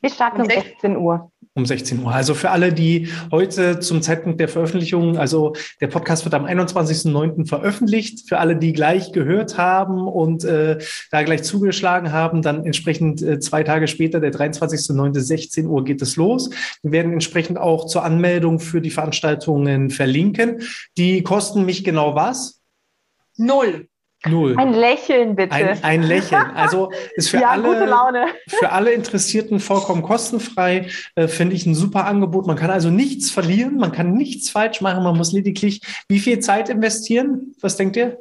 Wir starten um 16 Uhr. Um 16 Uhr. Also für alle, die heute zum Zeitpunkt der Veröffentlichung, also der Podcast wird am 21.09. veröffentlicht. Für alle, die gleich gehört haben und äh, da gleich zugeschlagen haben, dann entsprechend äh, zwei Tage später, der 23.09. 16 Uhr geht es los. Wir werden entsprechend auch zur Anmeldung für die Veranstaltungen verlinken. Die kosten mich genau was? Null. Null. Ein Lächeln bitte. Ein, ein Lächeln. Also ist für, (laughs) ja, alle, für alle Interessierten vollkommen kostenfrei. Äh, Finde ich ein super Angebot. Man kann also nichts verlieren, man kann nichts falsch machen. Man muss lediglich wie viel Zeit investieren? Was denkt ihr?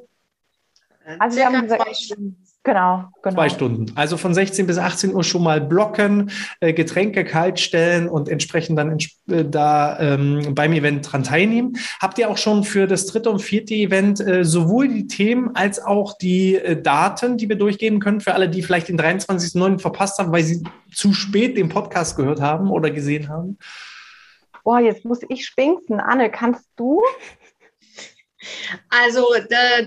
Also wir haben gesagt, Genau, genau. Zwei Stunden. Also von 16 bis 18 Uhr schon mal blocken, äh, Getränke kalt stellen und entsprechend dann äh, da ähm, beim Event dran teilnehmen. Habt ihr auch schon für das dritte und vierte Event äh, sowohl die Themen als auch die äh, Daten, die wir durchgeben können, für alle, die vielleicht den 23.09. verpasst haben, weil sie zu spät den Podcast gehört haben oder gesehen haben? Boah, jetzt muss ich spinksen. Anne, kannst du? Also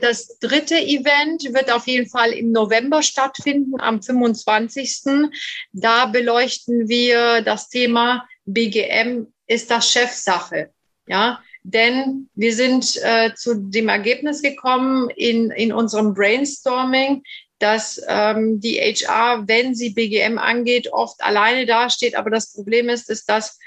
das dritte Event wird auf jeden Fall im November stattfinden, am 25. Da beleuchten wir das Thema BGM ist das Chefsache. Ja, denn wir sind äh, zu dem Ergebnis gekommen in, in unserem Brainstorming, dass ähm, die HR, wenn sie BGM angeht, oft alleine dasteht. Aber das Problem ist, ist dass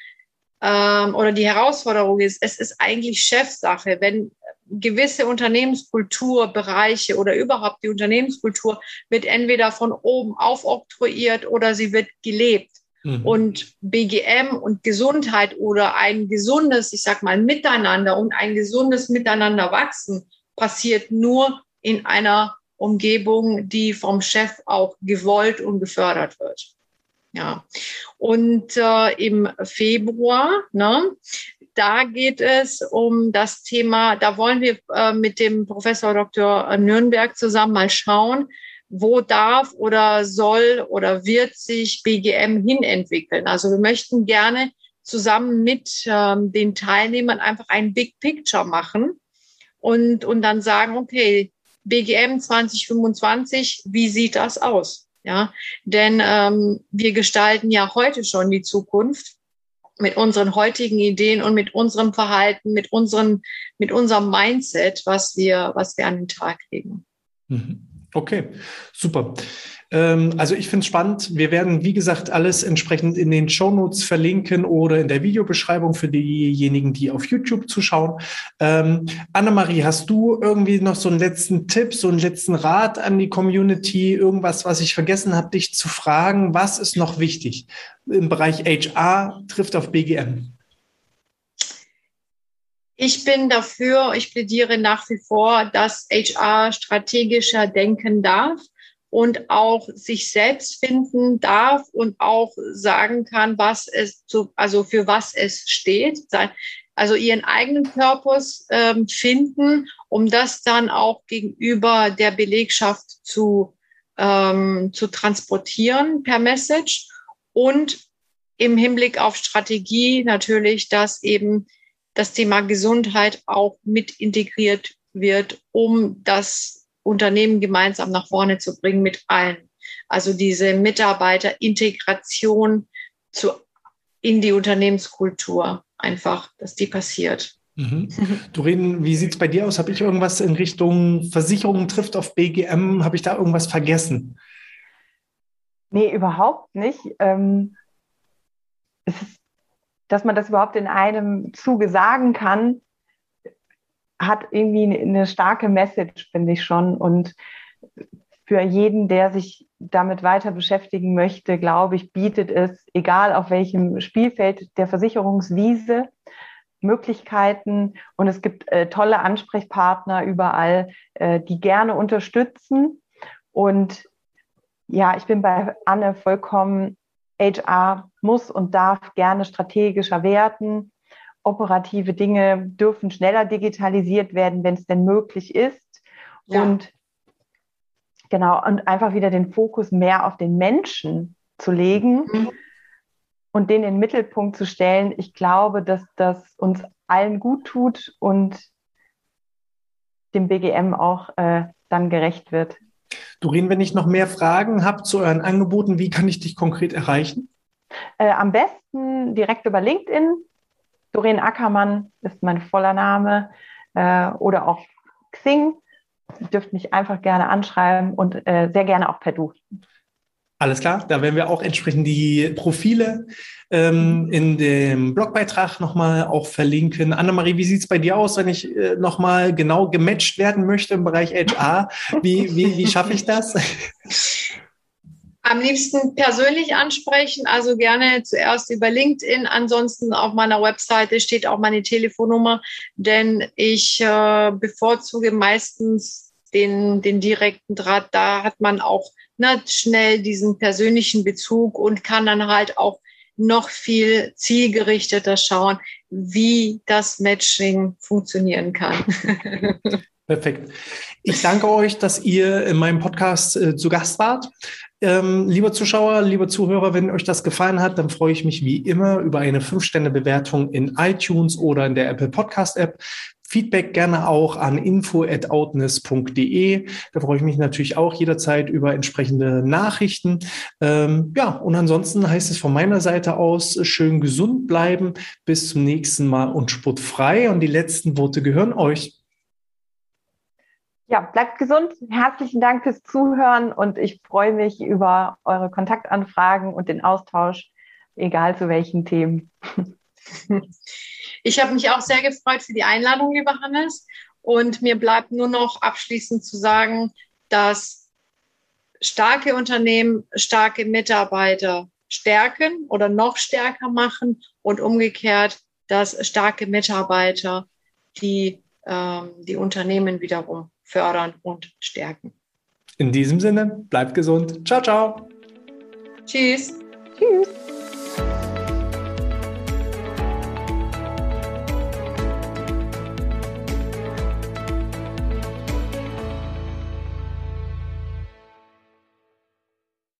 ähm, oder die Herausforderung ist, es ist eigentlich Chefsache. Wenn gewisse Unternehmenskulturbereiche oder überhaupt die Unternehmenskultur wird entweder von oben aufoktroyiert oder sie wird gelebt. Mhm. Und BGM und Gesundheit oder ein gesundes, ich sag mal, Miteinander und ein gesundes Miteinander wachsen passiert nur in einer Umgebung, die vom Chef auch gewollt und gefördert wird. Ja. Und äh, im Februar, ne, da geht es um das Thema, da wollen wir äh, mit dem Professor Dr. Nürnberg zusammen mal schauen, wo darf oder soll oder wird sich BGM hinentwickeln. Also wir möchten gerne zusammen mit ähm, den Teilnehmern einfach ein Big Picture machen und, und dann sagen, okay, BGM 2025, wie sieht das aus? Ja, denn ähm, wir gestalten ja heute schon die Zukunft mit unseren heutigen Ideen und mit unserem Verhalten, mit unseren, mit unserem Mindset, was wir, was wir an den Tag legen. Mhm. Okay, super. Ähm, also ich finde es spannend. Wir werden, wie gesagt, alles entsprechend in den Show Notes verlinken oder in der Videobeschreibung für diejenigen, die auf YouTube zuschauen. Ähm, Annemarie, hast du irgendwie noch so einen letzten Tipp, so einen letzten Rat an die Community? Irgendwas, was ich vergessen habe, dich zu fragen? Was ist noch wichtig im Bereich HR trifft auf BGM? Ich bin dafür, ich plädiere nach wie vor, dass HR strategischer denken darf und auch sich selbst finden darf und auch sagen kann, was es zu, also für was es steht, also ihren eigenen Purpose ähm, finden, um das dann auch gegenüber der Belegschaft zu, ähm, zu transportieren per Message und im Hinblick auf Strategie natürlich, dass eben das Thema Gesundheit auch mit integriert wird, um das Unternehmen gemeinsam nach vorne zu bringen mit allen. Also diese Mitarbeiterintegration zu, in die Unternehmenskultur einfach, dass die passiert. Mhm. Doreen, wie sieht es bei dir aus? Habe ich irgendwas in Richtung Versicherungen trifft auf BGM? Habe ich da irgendwas vergessen? Nee, überhaupt nicht. Ähm, es ist dass man das überhaupt in einem Zuge sagen kann, hat irgendwie eine starke Message, finde ich schon. Und für jeden, der sich damit weiter beschäftigen möchte, glaube ich, bietet es, egal auf welchem Spielfeld der Versicherungswiese, Möglichkeiten. Und es gibt äh, tolle Ansprechpartner überall, äh, die gerne unterstützen. Und ja, ich bin bei Anne vollkommen HR muss und darf gerne strategischer werden. Operative Dinge dürfen schneller digitalisiert werden, wenn es denn möglich ist. Ja. Und genau, und einfach wieder den Fokus mehr auf den Menschen zu legen mhm. und den in den Mittelpunkt zu stellen. Ich glaube, dass das uns allen gut tut und dem BGM auch äh, dann gerecht wird. Doreen, wenn ich noch mehr Fragen habe zu euren Angeboten, wie kann ich dich konkret erreichen? Äh, am besten direkt über LinkedIn. Doreen Ackermann ist mein voller Name. Äh, oder auch Xing. Ihr dürft mich einfach gerne anschreiben und äh, sehr gerne auch per Du. Alles klar, da werden wir auch entsprechend die Profile ähm, in dem Blogbeitrag nochmal auch verlinken. Annemarie, wie sieht es bei dir aus, wenn ich äh, nochmal genau gematcht werden möchte im Bereich HR? Wie, wie, wie schaffe ich das? (laughs) Am liebsten persönlich ansprechen, also gerne zuerst über LinkedIn. Ansonsten auf meiner Webseite steht auch meine Telefonnummer, denn ich äh, bevorzuge meistens den, den direkten Draht. Da hat man auch ne, schnell diesen persönlichen Bezug und kann dann halt auch noch viel zielgerichteter schauen, wie das Matching funktionieren kann. (laughs) Perfekt. Ich danke euch, dass ihr in meinem Podcast äh, zu Gast wart. Ähm, lieber Zuschauer, lieber Zuhörer, wenn euch das gefallen hat, dann freue ich mich wie immer über eine 5-Sterne-Bewertung in iTunes oder in der Apple Podcast App. Feedback gerne auch an info.outness.de. Da freue ich mich natürlich auch jederzeit über entsprechende Nachrichten. Ähm, ja, und ansonsten heißt es von meiner Seite aus, schön gesund bleiben. Bis zum nächsten Mal und sportfrei. Und die letzten Worte gehören euch. Ja, bleibt gesund. Herzlichen Dank fürs Zuhören und ich freue mich über eure Kontaktanfragen und den Austausch, egal zu welchen Themen. (laughs) Ich habe mich auch sehr gefreut für die Einladung, lieber Hannes. Und mir bleibt nur noch abschließend zu sagen, dass starke Unternehmen starke Mitarbeiter stärken oder noch stärker machen und umgekehrt, dass starke Mitarbeiter die, ähm, die Unternehmen wiederum fördern und stärken. In diesem Sinne, bleibt gesund. Ciao, ciao. Tschüss. Tschüss.